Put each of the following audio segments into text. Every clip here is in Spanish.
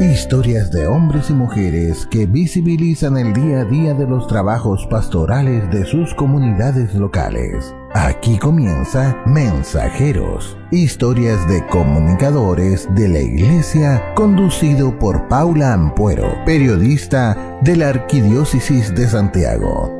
Historias de hombres y mujeres que visibilizan el día a día de los trabajos pastorales de sus comunidades locales. Aquí comienza Mensajeros, historias de comunicadores de la Iglesia, conducido por Paula Ampuero, periodista de la Arquidiócesis de Santiago.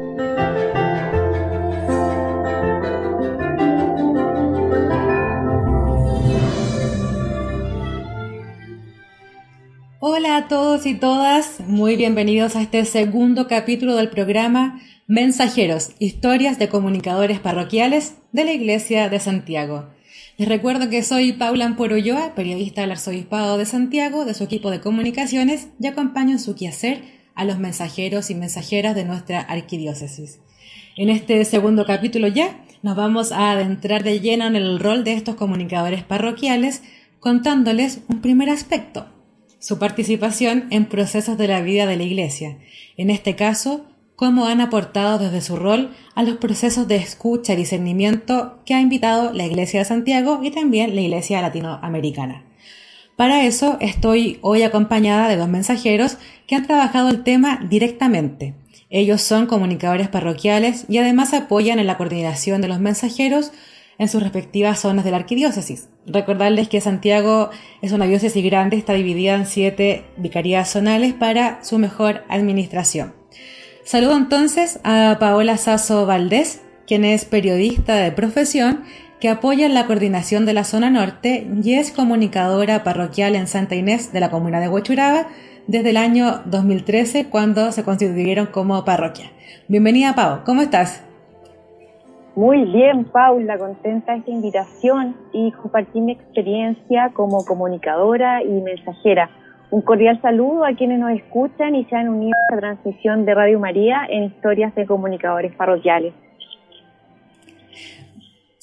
Y todas, muy bienvenidos a este segundo capítulo del programa Mensajeros, historias de comunicadores parroquiales de la Iglesia de Santiago. Les recuerdo que soy Paula Ampuero periodista del Arzobispado de Santiago, de su equipo de comunicaciones, y acompaño en su quehacer a los mensajeros y mensajeras de nuestra arquidiócesis. En este segundo capítulo ya nos vamos a adentrar de lleno en el rol de estos comunicadores parroquiales, contándoles un primer aspecto, su participación en procesos de la vida de la Iglesia, en este caso, cómo han aportado desde su rol a los procesos de escucha y discernimiento que ha invitado la Iglesia de Santiago y también la Iglesia latinoamericana. Para eso estoy hoy acompañada de dos mensajeros que han trabajado el tema directamente. Ellos son comunicadores parroquiales y además apoyan en la coordinación de los mensajeros en sus respectivas zonas de la arquidiócesis. Recordarles que Santiago es una diócesis grande, está dividida en siete vicarías zonales para su mejor administración. Saludo entonces a Paola Sasso Valdés, quien es periodista de profesión que apoya la coordinación de la zona norte y es comunicadora parroquial en Santa Inés de la comuna de Huachuraba desde el año 2013 cuando se constituyeron como parroquia. Bienvenida Pau, ¿cómo estás? Muy bien, Paula, contenta esta invitación y compartir mi experiencia como comunicadora y mensajera. Un cordial saludo a quienes nos escuchan y se han unido a la transmisión de Radio María en historias de comunicadores parroquiales.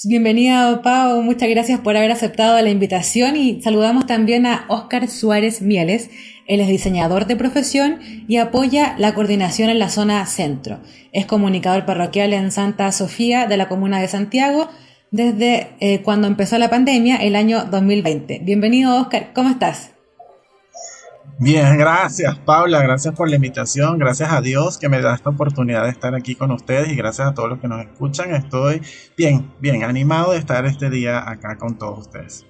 Bienvenida, Pau. Muchas gracias por haber aceptado la invitación y saludamos también a Óscar Suárez Mieles. Él es diseñador de profesión y apoya la coordinación en la zona centro. Es comunicador parroquial en Santa Sofía de la Comuna de Santiago desde eh, cuando empezó la pandemia, el año 2020. Bienvenido, Óscar. ¿Cómo estás? Bien, gracias Paula, gracias por la invitación, gracias a Dios que me da esta oportunidad de estar aquí con ustedes y gracias a todos los que nos escuchan. Estoy bien, bien animado de estar este día acá con todos ustedes.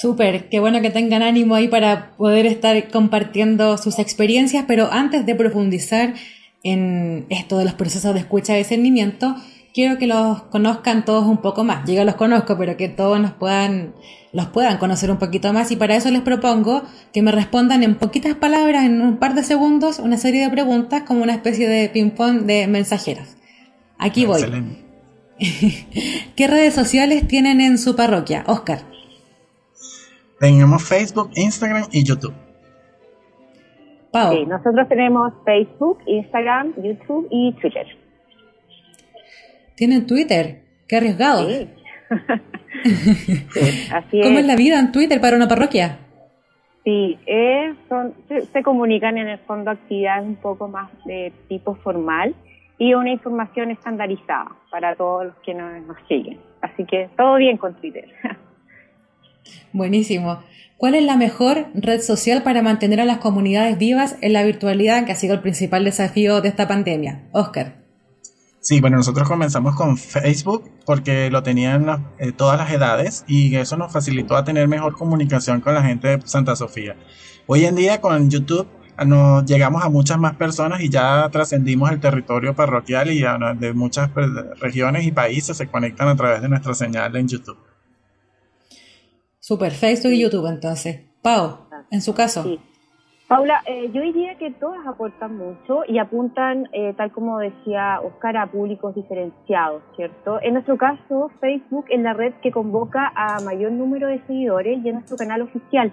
Súper, qué bueno que tengan ánimo ahí para poder estar compartiendo sus experiencias, pero antes de profundizar en esto de los procesos de escucha y discernimiento, quiero que los conozcan todos un poco más. Yo ya los conozco, pero que todos nos puedan, los puedan conocer un poquito más y para eso les propongo que me respondan en poquitas palabras, en un par de segundos, una serie de preguntas como una especie de ping-pong de mensajeros. Aquí voy. ¿Qué redes sociales tienen en su parroquia, Oscar? Tenemos Facebook, Instagram y YouTube. Pau. nosotros tenemos Facebook, Instagram, YouTube y Twitter. Tienen Twitter. Qué arriesgado. así ¿Cómo es. la vida en Twitter para una parroquia? Sí, eh, son, se, comunican en el fondo actividades un poco más de tipo formal y una información estandarizada para todos los que nos, nos siguen. Así que todo bien con Twitter. Buenísimo. ¿Cuál es la mejor red social para mantener a las comunidades vivas en la virtualidad, que ha sido el principal desafío de esta pandemia? Oscar. Sí, bueno, nosotros comenzamos con Facebook porque lo tenían eh, todas las edades y eso nos facilitó a tener mejor comunicación con la gente de Santa Sofía. Hoy en día con YouTube ah, nos llegamos a muchas más personas y ya trascendimos el territorio parroquial y de muchas regiones y países se conectan a través de nuestra señal en YouTube. Super, Facebook y YouTube entonces. Pau, en su caso. Paula, eh, yo diría que todas aportan mucho y apuntan, eh, tal como decía Oscar, a públicos diferenciados, ¿cierto? En nuestro caso, Facebook es la red que convoca a mayor número de seguidores y es nuestro canal oficial,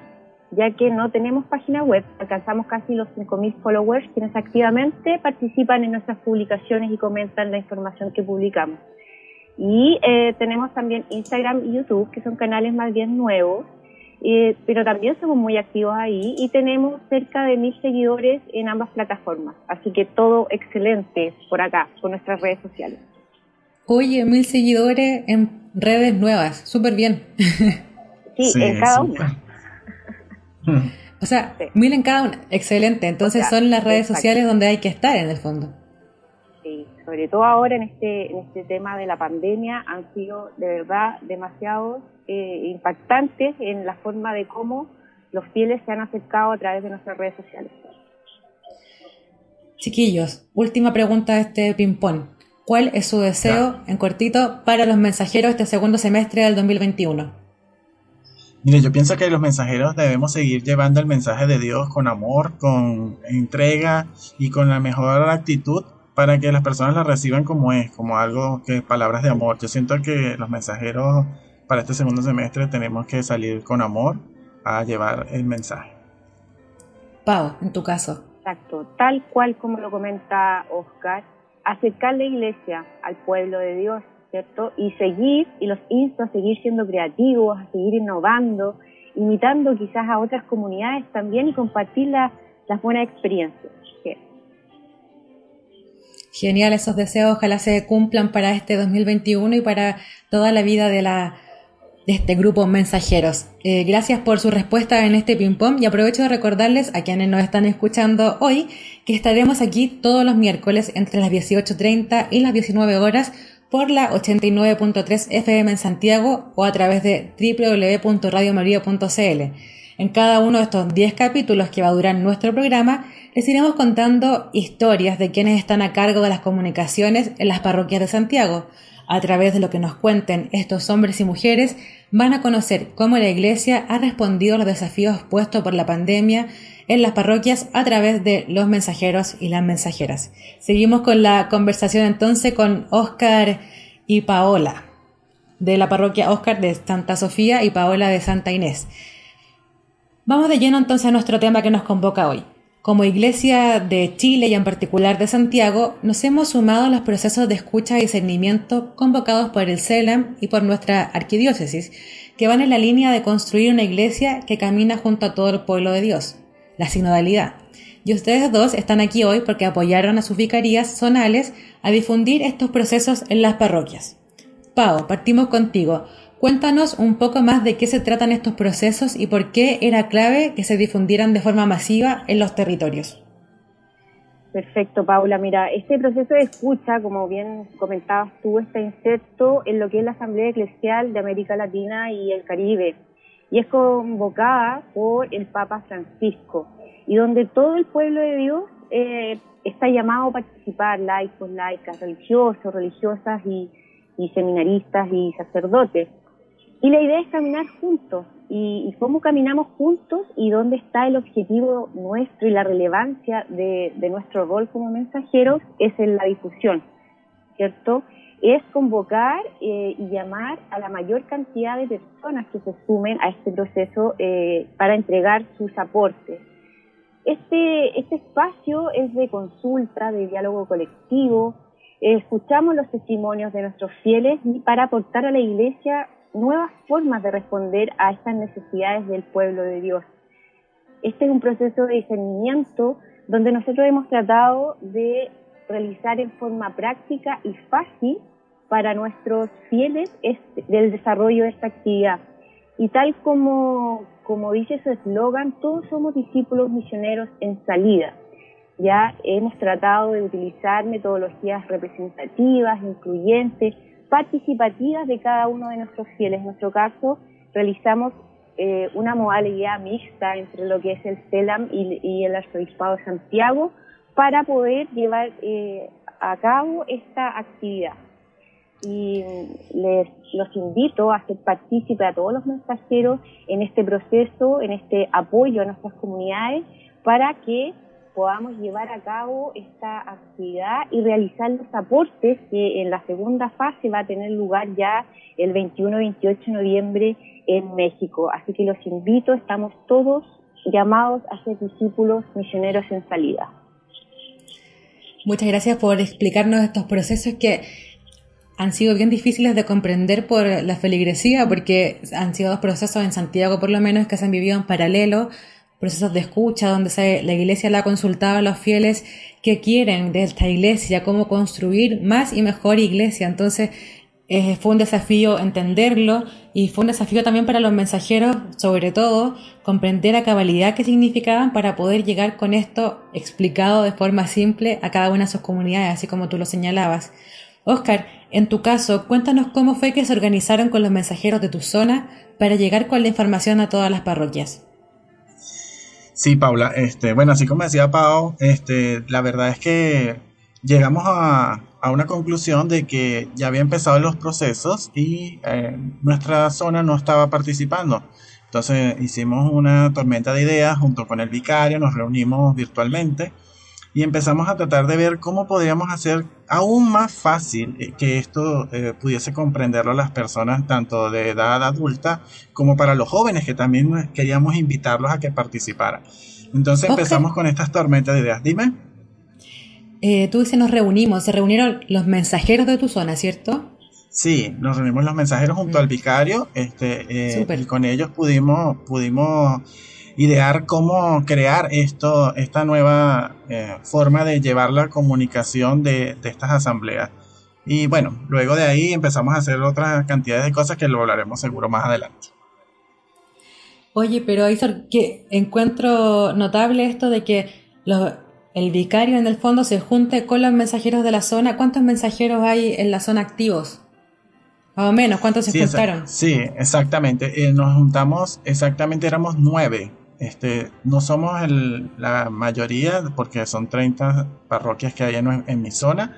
ya que no tenemos página web, alcanzamos casi los 5.000 followers quienes activamente participan en nuestras publicaciones y comentan la información que publicamos. Y eh, tenemos también Instagram y YouTube, que son canales más bien nuevos, eh, pero también somos muy activos ahí y tenemos cerca de mil seguidores en ambas plataformas. Así que todo excelente por acá, con nuestras redes sociales. Oye, mil seguidores en redes nuevas, súper bien. Sí, en cada una. O sea, mil en cada una. Excelente. Entonces son las redes sociales donde hay que estar en el fondo. Sobre todo ahora en este, en este tema de la pandemia han sido de verdad demasiado eh, impactantes en la forma de cómo los fieles se han acercado a través de nuestras redes sociales. Chiquillos, última pregunta de este ping-pong. ¿Cuál es su deseo, en cortito, para los mensajeros este segundo semestre del 2021? Mire, yo pienso que los mensajeros debemos seguir llevando el mensaje de Dios con amor, con entrega y con la mejor actitud para que las personas la reciban como es, como algo que palabras de amor. Yo siento que los mensajeros para este segundo semestre tenemos que salir con amor a llevar el mensaje. Pau, en tu caso. Exacto, tal cual como lo comenta Oscar, acercar la iglesia al pueblo de Dios ¿cierto? Y seguir, y los insto a seguir siendo creativos, a seguir innovando, imitando quizás a otras comunidades también y compartir las buenas experiencias. Genial esos deseos, ojalá se cumplan para este 2021 y para toda la vida de la de este grupo mensajeros. Eh, gracias por su respuesta en este ping-pong y aprovecho de recordarles a quienes nos están escuchando hoy que estaremos aquí todos los miércoles entre las 18.30 y las 19 horas por la 89.3 FM en Santiago o a través de www.radiomaria.cl. En cada uno de estos 10 capítulos que va a durar nuestro programa, les iremos contando historias de quienes están a cargo de las comunicaciones en las parroquias de Santiago. A través de lo que nos cuenten estos hombres y mujeres, van a conocer cómo la Iglesia ha respondido a los desafíos puestos por la pandemia en las parroquias a través de los mensajeros y las mensajeras. Seguimos con la conversación entonces con Oscar y Paola, de la parroquia Oscar de Santa Sofía y Paola de Santa Inés. Vamos de lleno entonces a nuestro tema que nos convoca hoy. Como Iglesia de Chile y en particular de Santiago, nos hemos sumado a los procesos de escucha y discernimiento convocados por el CELAM y por nuestra arquidiócesis, que van en la línea de construir una iglesia que camina junto a todo el pueblo de Dios la sinodalidad. Y ustedes dos están aquí hoy porque apoyaron a sus vicarías zonales a difundir estos procesos en las parroquias. Pau, partimos contigo. Cuéntanos un poco más de qué se tratan estos procesos y por qué era clave que se difundieran de forma masiva en los territorios. Perfecto, Paula. Mira, este proceso de escucha, como bien comentabas tú, está inserto en lo que es la Asamblea Eclesial de América Latina y el Caribe y es convocada por el Papa Francisco y donde todo el pueblo de Dios eh, está llamado a participar, laicos, laicas, religiosos, religiosas y, seminaristas y sacerdotes. Y la idea es caminar juntos y, cómo caminamos juntos y dónde está el objetivo nuestro y la relevancia de, de nuestro rol como mensajeros es en la difusión, ¿cierto? es convocar eh, y llamar a la mayor cantidad de personas que se sumen a este proceso eh, para entregar sus aportes. Este, este espacio es de consulta, de diálogo colectivo, escuchamos los testimonios de nuestros fieles para aportar a la Iglesia nuevas formas de responder a estas necesidades del pueblo de Dios. Este es un proceso de discernimiento donde nosotros hemos tratado de realizar en forma práctica y fácil para nuestros fieles del desarrollo de esta actividad. Y tal como, como dice su eslogan, todos somos discípulos misioneros en salida. Ya hemos tratado de utilizar metodologías representativas, incluyentes, participativas de cada uno de nuestros fieles. En nuestro caso, realizamos eh, una modalidad mixta entre lo que es el CELAM y, el Arzobispado de Santiago para poder llevar eh, a cabo esta actividad. Y les los invito a ser partícipe a todos los mensajeros en este proceso, en este apoyo a nuestras comunidades, para que podamos llevar a cabo esta actividad y realizar los aportes que en la segunda fase va a tener lugar ya el 21-28 de noviembre en México. Así que los invito, estamos todos llamados a ser discípulos misioneros en salida. Muchas gracias por explicarnos estos procesos que han sido bien difíciles de comprender por la feligresía, porque han sido dos procesos en Santiago, por lo menos, que se han vivido en paralelo, procesos de escucha, donde la iglesia le ha consultado a los fieles qué quieren de esta iglesia, cómo construir más y mejor iglesia. Entonces, fue un desafío entenderlo y fue un desafío también para los mensajeros, sobre todo, comprender a cabalidad qué significaban para poder llegar con esto explicado de forma simple a cada una de sus comunidades, así como tú lo señalabas. Oscar, en tu caso, cuéntanos cómo fue que se organizaron con los mensajeros de tu zona para llegar con la información a todas las parroquias. Sí, Paula, este, bueno, así como decía Pau, este, la verdad es que llegamos a, a una conclusión de que ya había empezado los procesos y eh, nuestra zona no estaba participando. Entonces hicimos una tormenta de ideas junto con el vicario, nos reunimos virtualmente y empezamos a tratar de ver cómo podríamos hacer aún más fácil eh, que esto eh, pudiese comprenderlo las personas tanto de edad adulta como para los jóvenes que también queríamos invitarlos a que participaran. Entonces empezamos con estas tormentas de ideas. Dime eh, tú dices nos reunimos, se reunieron los mensajeros de tu zona, ¿cierto? Sí, nos reunimos los mensajeros junto mm. al vicario, este, eh, y con ellos pudimos, pudimos idear cómo crear esto, esta nueva eh, forma de llevar la comunicación de, de, estas asambleas. Y bueno, luego de ahí empezamos a hacer otras cantidades de cosas que lo hablaremos seguro más adelante. Oye, pero Aizar, que encuentro notable esto de que los, el vicario en el fondo se junte con los mensajeros de la zona. ¿Cuántos mensajeros hay en la zona activos? Más o menos, ¿cuántos se juntaron? sí, exactamente. Eh, nos juntamos, exactamente éramos nueve. Este, no somos la mayoría, porque son 30 parroquias que hay en, mi zona,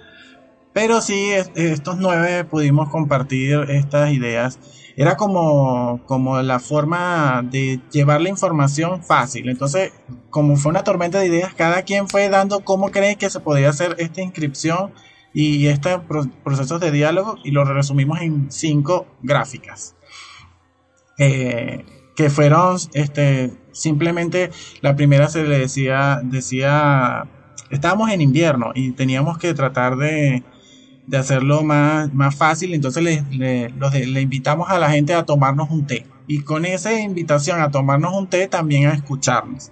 pero sí, estos nueve pudimos compartir estas ideas era como, como la forma de llevar la información fácil. Entonces, como fue una tormenta de ideas, cada quien fue dando cómo cree que se podía hacer esta inscripción y estos procesos de diálogo y lo resumimos en cinco gráficas. Eh, que fueron este, simplemente la primera se le decía, decía, estábamos en invierno y teníamos que tratar de, de hacerlo más, más fácil, entonces le, le, invitamos a la gente a tomarnos un té. Y con esa invitación a tomarnos un té, también a escucharnos.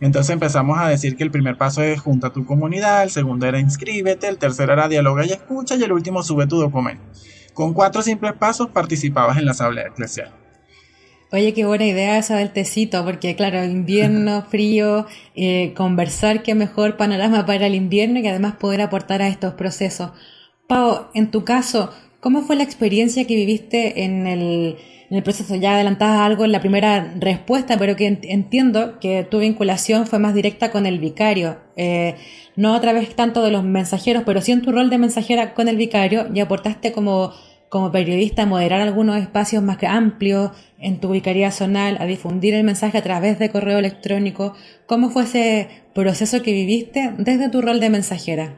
Entonces empezamos a decir que el primer paso es junta tu comunidad, el segundo era inscríbete, el tercero era dialoga y escucha y el último sube tu documento. Con cuatro simples pasos participabas en la asamblea eclesial. Oye, qué buena idea esa del tecito, porque claro, invierno, frío, eh, conversar, qué mejor panorama para el invierno y además poder aportar a estos procesos. Pau, en tu caso, ¿cómo fue la experiencia que viviste en el, en el proceso? Ya adelantabas algo en la primera respuesta, pero que entiendo que tu vinculación fue más directa con el vicario, eh, no a través tanto de los mensajeros, pero sí en tu rol de mensajera con el vicario y aportaste como, como periodista a moderar algunos espacios más amplios en tu vicaría zonal, a difundir el mensaje a través de correo electrónico. ¿Cómo fue ese proceso que viviste desde tu rol de mensajera?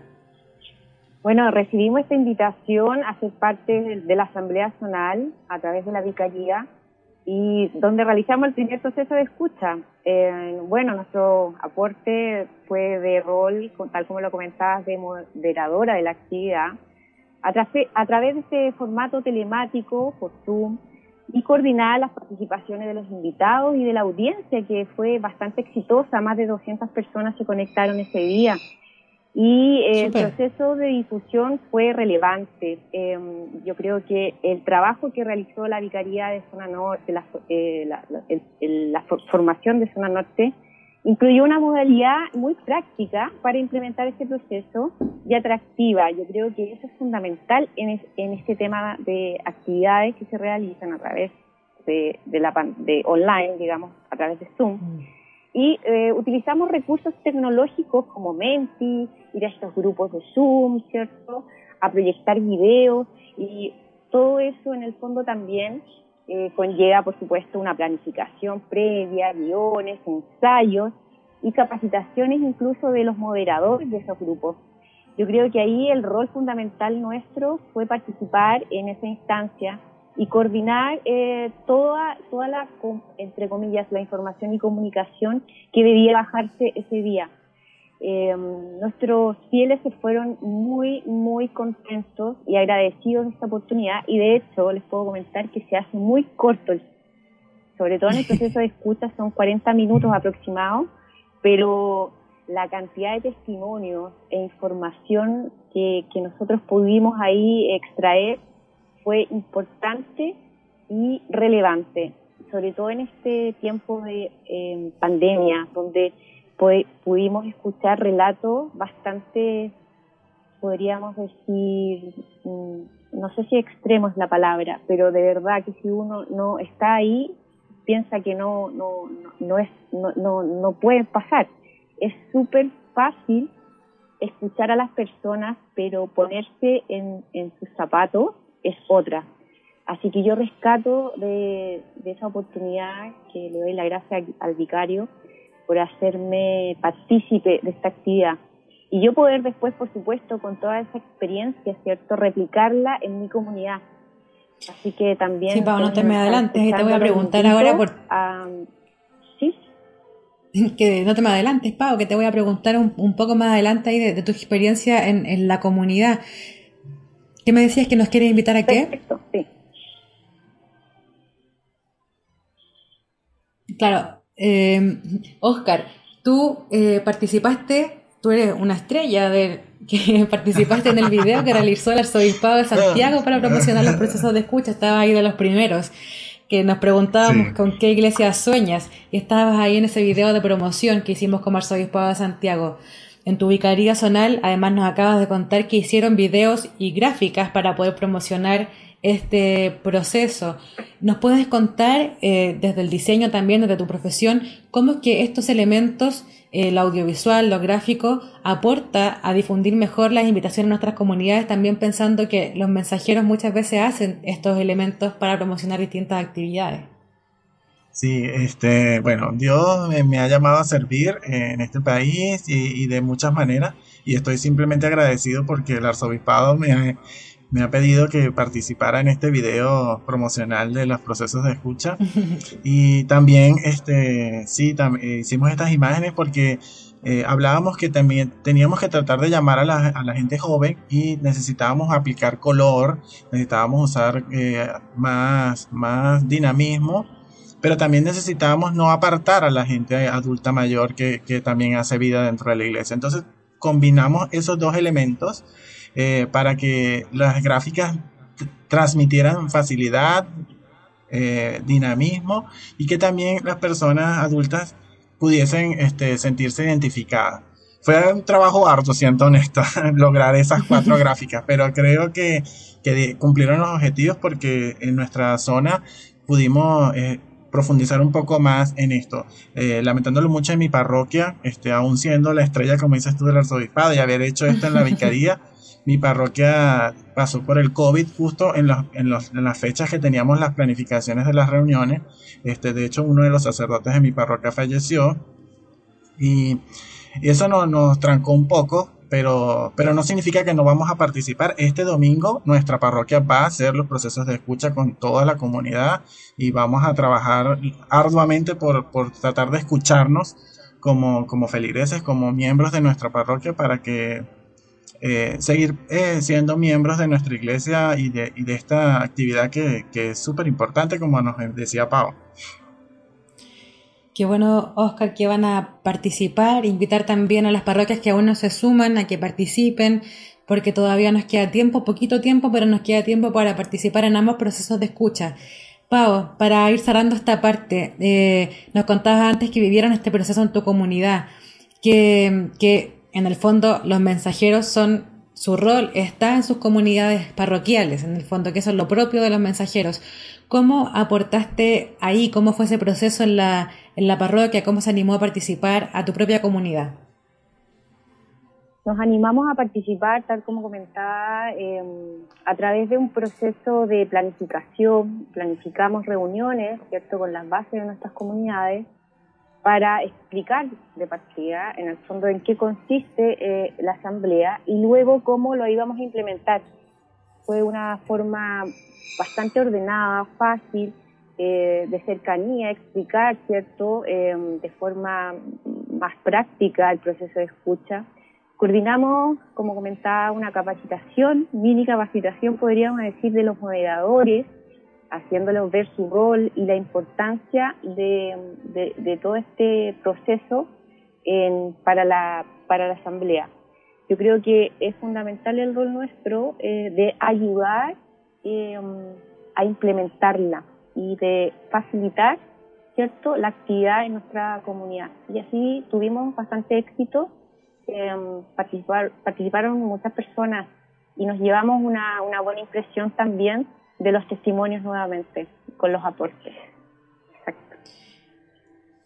Bueno, recibimos esta invitación a ser parte de la Asamblea Zonal a través de la Vicaría y donde realizamos el primer proceso de escucha. Eh, bueno, nuestro aporte fue de rol, tal como lo comentabas, de moderadora de la actividad, a, a través de este formato telemático por Zoom y coordinar las participaciones de los invitados y de la audiencia, que fue bastante exitosa. Más de 200 personas se conectaron ese día y el proceso de difusión fue relevante. Em, yo creo que el trabajo que realizó la Vicaría de Zona Norte, la, eh, la, formación de Zona Norte, incluyó una modalidad muy práctica para implementar este proceso y atractiva. Yo creo que eso es fundamental en, en este tema de actividades que se realizan a través de, de, la, de online, digamos, a través de Zoom. Mm y eh, utilizamos recursos tecnológicos como Menti, ir a estos grupos de Zoom, ¿cierto? A proyectar videos y todo eso en el fondo también eh, conlleva, por supuesto, una planificación previa, guiones, ensayos y capacitaciones incluso de los moderadores de esos grupos. Yo creo que ahí el rol fundamental nuestro fue participar en esa instancia y coordinar eh, toda, toda la, entre comillas, la información y comunicación que debía bajarse ese día. Eh, nuestros fieles se fueron muy, muy contentos y agradecidos de esta oportunidad. Y de hecho les puedo comentar que se hace muy corto, sobre todo en el proceso de escucha son 40 minutos aproximados, pero la cantidad de testimonios e información que, que nosotros pudimos ahí extraer fue importante y relevante, sobre todo en este tiempo de em, pandemia, donde pudimos escuchar relatos bastante, podríamos decir, mm, no sé si extremo es la palabra, pero de verdad que si uno no está ahí, piensa que no, no, no, es, no, no, no puede pasar. Es súper fácil escuchar a las personas, pero ponerse en, en sus zapatos es otra. Así que yo rescato de, esa oportunidad que le doy la gracia al vicario por hacerme partícipe de esta actividad. Y yo poder después, por supuesto, con toda esa experiencia, ¿cierto?, replicarla en mi comunidad. Así que también... Sí, Pau, no te me adelantes, te voy a preguntar ahora por... ¿Sí? Que no te me adelantes, Pau, que te voy a preguntar un, poco más adelante ahí de, tu experiencia en, en, la comunidad. ¿Qué me decías que nos quieres invitar a qué? Perfecto, sí. Claro, eh, Oscar, tú eh, participaste, tú eres una estrella de que participaste en el video que realizó el arzobispado de Santiago para promocionar los procesos de escucha, estaba ahí de los primeros que nos preguntábamos con qué iglesia sueñas. Y estabas ahí en ese video de promoción que hicimos como arzobispado de Santiago. En tu vicaría zonal, además nos acabas de contar que hicieron videos y gráficas para poder promocionar este proceso. ¿Nos puedes contar eh, desde el diseño también, desde tu profesión, cómo es que estos elementos, el audiovisual, lo gráfico, aporta a difundir mejor las invitaciones a nuestras comunidades, también pensando que los mensajeros muchas veces hacen estos elementos para promocionar distintas actividades? Sí, este, bueno, Dios me, ha llamado a servir en este país y, y de muchas maneras y estoy simplemente agradecido porque el arzobispado me ha me ha pedido que participara en este video promocional de los procesos de escucha. y también, este, sí, eh, hicimos estas imágenes porque eh, hablábamos que también teníamos que tratar de llamar a la, a la, gente joven y necesitábamos aplicar color, necesitábamos usar eh, más, más dinamismo, pero también necesitábamos no apartar a la gente adulta mayor que, que también hace vida dentro de la iglesia. Entonces combinamos esos dos elementos eh, para que las gráficas transmitieran facilidad, eh, dinamismo y que también las personas adultas pudiesen este, sentirse identificadas. Fue un trabajo harto, siento honesto, lograr esas cuatro gráficas, pero creo que, que, cumplieron los objetivos porque en nuestra zona pudimos eh, profundizar un poco más en esto. lamentándolo mucho en mi parroquia, este, aún siendo la estrella, como dices tú, del arzobispado y haber hecho esto en la vicaría, mi parroquia pasó por el COVID justo en, en, las fechas que teníamos las planificaciones de las reuniones. Este, de hecho, uno de los sacerdotes de mi parroquia falleció y, eso nos trancó un poco, pero, pero no significa que no vamos a participar. Este domingo nuestra parroquia va a hacer los procesos de escucha con toda la comunidad y vamos a trabajar arduamente por, tratar de escucharnos como feligreses, como miembros de nuestra parroquia para que eh, seguir eh, siendo miembros de nuestra iglesia y de, y de esta actividad que, que es súper importante, como nos decía Pau. Qué bueno, Oscar, que van a participar, invitar también a las parroquias que aún no se suman a que participen, porque todavía nos queda tiempo, poquito tiempo, pero nos queda tiempo para participar en ambos procesos de escucha. Pau, para ir cerrando esta parte, eh, nos contabas antes que vivieron este proceso en tu comunidad, que, que en el fondo los mensajeros son, su rol está en sus comunidades parroquiales, en el fondo, que eso es lo propio de los mensajeros. ¿Cómo aportaste ahí? ¿Cómo fue ese proceso en la, en la parroquia? ¿Cómo se animó a participar a tu propia comunidad? Nos animamos a participar, tal como comentaba, em, a través de un proceso de planificación. Planificamos reuniones, ¿cierto?, con las bases de nuestras comunidades para explicar de partida, en el fondo, en qué consiste eh, la asamblea y luego cómo lo íbamos a implementar. Fue una forma bastante ordenada, fácil, eh, de cercanía, explicar, ¿cierto?, eh, de forma más práctica el proceso de escucha. Coordinamos, como comentaba, una capacitación, mini capacitación, podríamos decir, de los moderadores, haciéndolos ver su rol y la importancia de, todo este proceso para, la, para la Asamblea. Yo creo que es fundamental el rol nuestro eh, de ayudar em, a implementarla y de facilitar cierto la actividad en nuestra comunidad. Y así tuvimos bastante éxito, em, participar, participaron muchas personas y nos llevamos una buena impresión también de los testimonios nuevamente con los aportes. Exacto.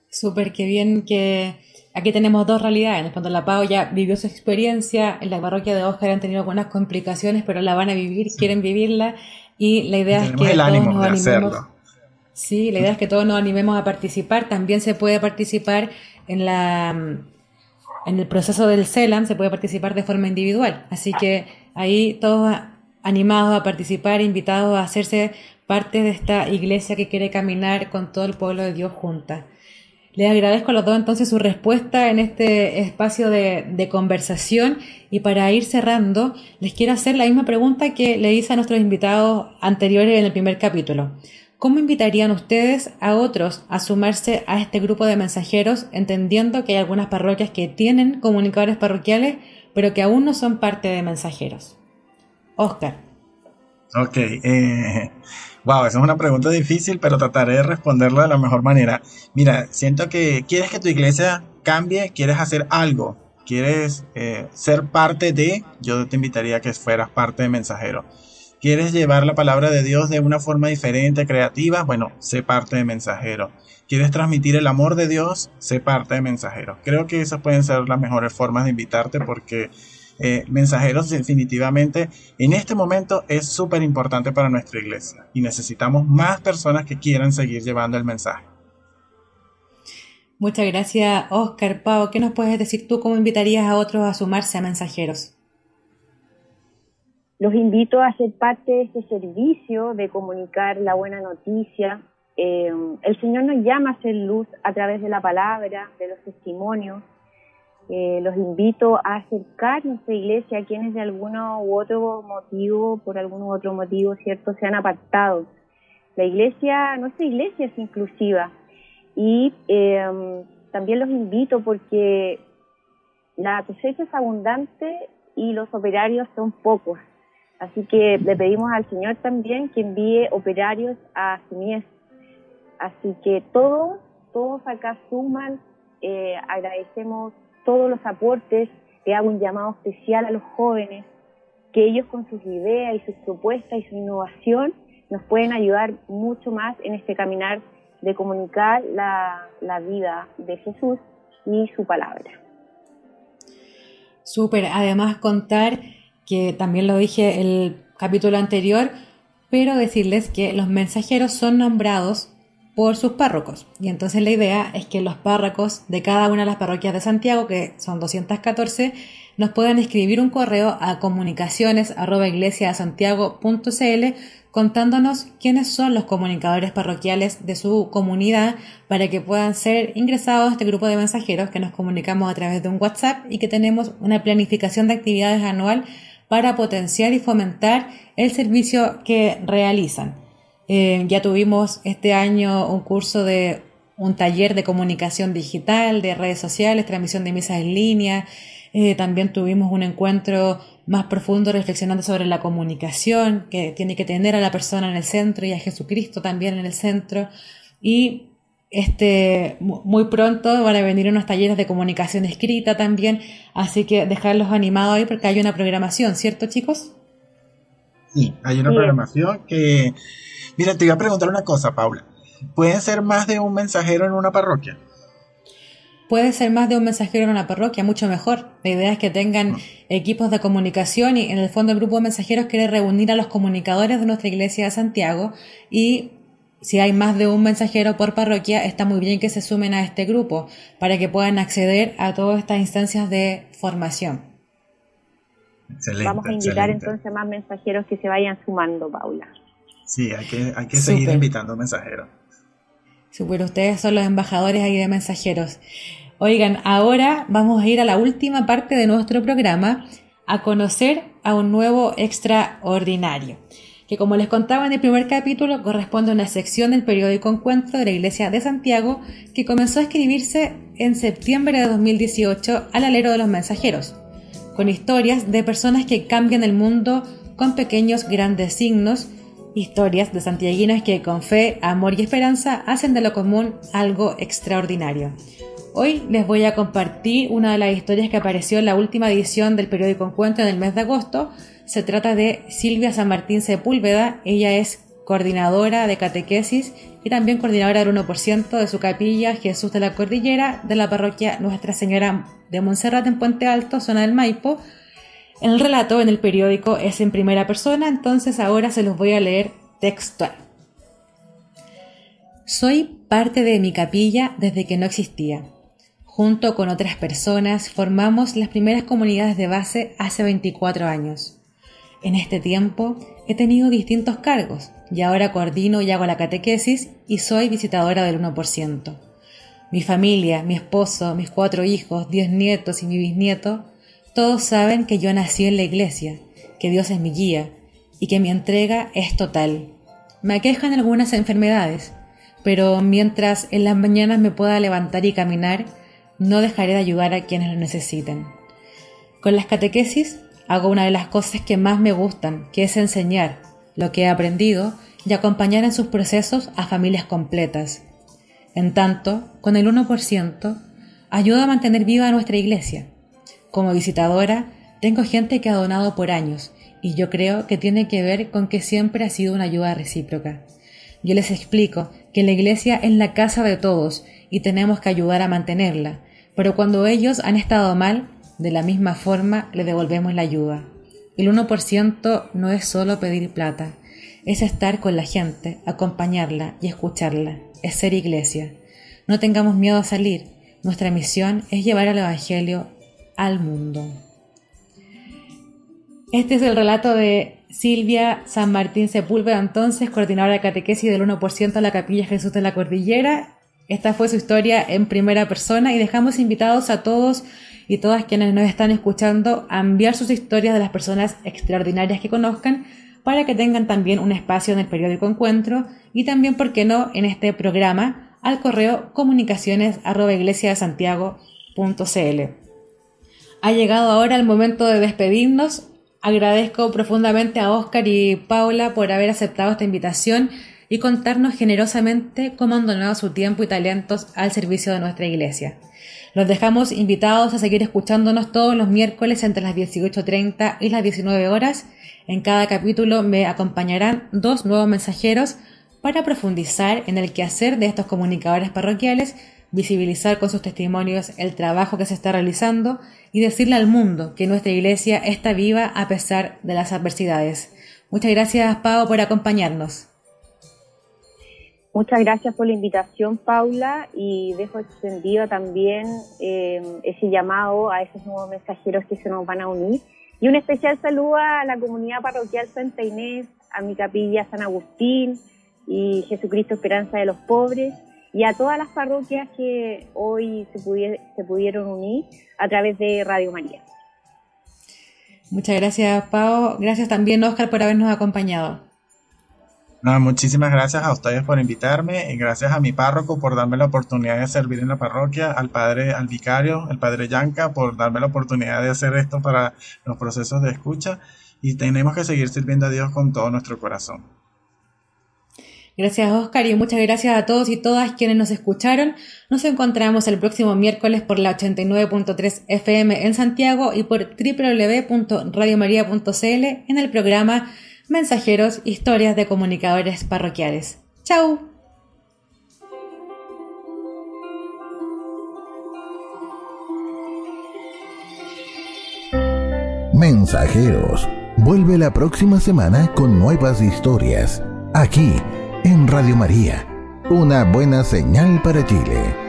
Súper, qué bien que aquí tenemos dos realidades. Cuando la Pau ya vivió su experiencia, en la parroquia de Oscar han tenido algunas complicaciones, pero la van a vivir, quieren vivirla y la idea es que todos nos animemos. Sí, la idea es que todos nos animemos a participar. También se puede participar en la en el proceso del CELAM, se puede participar de forma individual. Así que ahí todos animados a participar, invitados a hacerse parte de esta iglesia que quiere caminar con todo el pueblo de Dios junta. Les agradezco a los dos entonces su respuesta en este espacio de, conversación y para ir cerrando les quiero hacer la misma pregunta que le hice a nuestros invitados anteriores en el primer capítulo. ¿Cómo invitarían ustedes a otros a sumarse a este grupo de mensajeros entendiendo que hay algunas parroquias que tienen comunicadores parroquiales pero que aún no son parte de mensajeros? Oscar. Ok, eh, Wow, esa es una pregunta difícil, pero trataré de responderla de la mejor manera. Mira, siento que quieres que tu iglesia cambie, quieres hacer algo, quieres eh, ser parte de, yo te invitaría a que fueras parte de mensajero. ¿Quieres llevar la palabra de Dios de una forma diferente, creativa? Bueno, sé parte de mensajero. ¿Quieres transmitir el amor de Dios? Sé parte de mensajero. Creo que esas pueden ser las mejores formas de invitarte porque eh, mensajeros definitivamente en este momento es súper importante para nuestra iglesia y necesitamos más personas que quieran seguir llevando el mensaje. Muchas gracias, Oscar. Pau, ¿qué nos puedes decir tú? ¿Cómo invitarías a otros a sumarse a mensajeros? Los invito a ser parte de este servicio de comunicar la buena noticia. Eh, el Señor nos llama a hacer luz a través de la palabra, de los testimonios, eh, los invito a acercar nuestra iglesia a quienes de alguno u otro motivo, por algún u otro motivo, ¿cierto?, se han apartado. La iglesia, nuestra iglesia es inclusiva y em, también los invito porque la cosecha es abundante y los operarios son pocos. Así que le pedimos al Señor también que envíe operarios a mies. Así que todos, todos acá suman, eh, agradecemos todos los aportes, le hago un llamado especial a los jóvenes, que ellos con sus ideas y sus propuestas y su innovación nos pueden ayudar mucho más en este caminar de comunicar la, vida de Jesús y su palabra. Súper, además contar que también lo dije el capítulo anterior, pero decirles que los mensajeros son nombrados por sus párrocos. Y entonces la idea es que los párrocos de cada una de las parroquias de Santiago, que son 214, nos puedan escribir un correo a comunicaciones contándonos quiénes son los comunicadores parroquiales de su comunidad para que puedan ser ingresados a este grupo de mensajeros que nos comunicamos a través de un WhatsApp y que tenemos una planificación de actividades anual para potenciar y fomentar el servicio que realizan. Eh, ya tuvimos este año un curso de un taller de comunicación digital, de redes sociales, transmisión de misas en línea. Eh, también tuvimos un encuentro más profundo reflexionando sobre la comunicación, que tiene que tener a la persona en el centro y a Jesucristo también en el centro. Y este, muy pronto van a venir unos talleres de comunicación escrita también, así que dejarlos animados ahí porque hay una programación, ¿cierto chicos? Sí, hay una programación que Mira, te iba a preguntar una cosa, Paula. ¿Pueden ser más de un mensajero en una parroquia? Puede ser más de un mensajero en una parroquia, mucho mejor. La idea es que tengan mm. equipos de comunicación y en el fondo el grupo de mensajeros quiere reunir a los comunicadores de nuestra iglesia de Santiago y si hay más de un mensajero por parroquia, está muy bien que se sumen a este grupo para que puedan acceder a todas estas instancias de formación. Excelente, Vamos a invitar entonces más mensajeros que se vayan sumando, Paula. Sí, hay que, hay que seguir invitando mensajeros. Super, ustedes son los embajadores ahí de mensajeros. Oigan, ahora vamos a ir a la última parte de nuestro programa a conocer a un nuevo extraordinario, que como les contaba en el primer capítulo corresponde a una sección del periódico Encuentro de la Iglesia de Santiago que comenzó a escribirse en septiembre de 2018 al alero de los mensajeros, con historias de personas que cambian el mundo con pequeños grandes signos Historias de santiaguinos que con fe, amor y esperanza hacen de lo común algo extraordinario. Hoy les voy a compartir una de las historias que apareció en la última edición del periódico Encuentro en el mes de agosto. Se trata de Silvia San Martín Sepúlveda. Ella es coordinadora de catequesis y también coordinadora del 1% de su capilla Jesús de la Cordillera de la parroquia Nuestra Señora de Montserrat en Puente Alto, zona del Maipo. El relato en el periódico es en primera persona, entonces ahora se los voy a leer textual. Soy parte de mi capilla desde que no existía. Junto con otras personas formamos las primeras comunidades de base hace 24 años. En este tiempo he tenido distintos cargos y ahora coordino y hago la catequesis y soy visitadora del 1%. Mi familia, mi esposo, mis cuatro hijos, diez nietos y mi bisnieto todos saben que yo nací en la iglesia, que Dios es mi guía y que mi entrega es total. Me aquejan algunas enfermedades, pero mientras en las mañanas me pueda levantar y caminar, no dejaré de ayudar a quienes lo necesiten. Con las catequesis hago una de las cosas que más me gustan, que es enseñar lo que he aprendido y acompañar en sus procesos a familias completas. En tanto, con el 1%, ayudo a mantener viva nuestra iglesia como visitadora, tengo gente que ha donado por años y yo creo que tiene que ver con que siempre ha sido una ayuda recíproca. Yo les explico que la iglesia es la casa de todos y tenemos que ayudar a mantenerla, pero cuando ellos han estado mal, de la misma forma le devolvemos la ayuda. El 1% no es solo pedir plata, es estar con la gente, acompañarla y escucharla, es ser iglesia. No tengamos miedo a salir, nuestra misión es llevar el Evangelio al mundo. Este es el relato de Silvia San Martín Sepúlveda, entonces coordinadora de catequesis del 1% de la Capilla Jesús de la Cordillera. Esta fue su historia en primera persona y dejamos invitados a todos y todas quienes nos están escuchando a enviar sus historias de las personas extraordinarias que conozcan para que tengan también un espacio en el periódico Encuentro y también, ¿por qué no?, en este programa al correo comunicaciones ha llegado ahora el momento de despedirnos. Agradezco profundamente a Oscar y Paula por haber aceptado esta invitación y contarnos generosamente cómo han donado su tiempo y talentos al servicio de nuestra iglesia. Los dejamos invitados a seguir escuchándonos todos los miércoles entre las 18.30 y las 19 horas. En cada capítulo me acompañarán dos nuevos mensajeros para profundizar en el quehacer de estos comunicadores parroquiales visibilizar con sus testimonios el trabajo que se está realizando y decirle al mundo que nuestra iglesia está viva a pesar de las adversidades. Muchas gracias, Pau, por acompañarnos. Muchas gracias por la invitación, Paula, y dejo extendido también eh, ese llamado a esos nuevos mensajeros que se nos van a unir. Y un especial saludo a la comunidad parroquial Santa Inés, a mi capilla San Agustín y Jesucristo Esperanza de los Pobres, y a todas las parroquias que hoy se, se pudieron unir a través de Radio María. Muchas gracias, Pau. Gracias también, Oscar, por habernos acompañado. Muchísimas gracias a ustedes por invitarme y gracias a mi párroco por darme la oportunidad de servir en la parroquia, al padre, al vicario, el padre Yanka, por darme la oportunidad de hacer esto para los procesos de escucha y tenemos que seguir sirviendo a Dios con todo nuestro corazón. Gracias Oscar y muchas gracias a todos y todas quienes nos escucharon. Nos encontramos el próximo miércoles por la 89.3 FM en Santiago y por www.radiomaria.cl en el programa Mensajeros, Historias de Comunicadores Parroquiales. ¡Chao! Mensajeros. Vuelve la próxima semana con nuevas historias. Aquí en Radio María, una buena señal para Chile.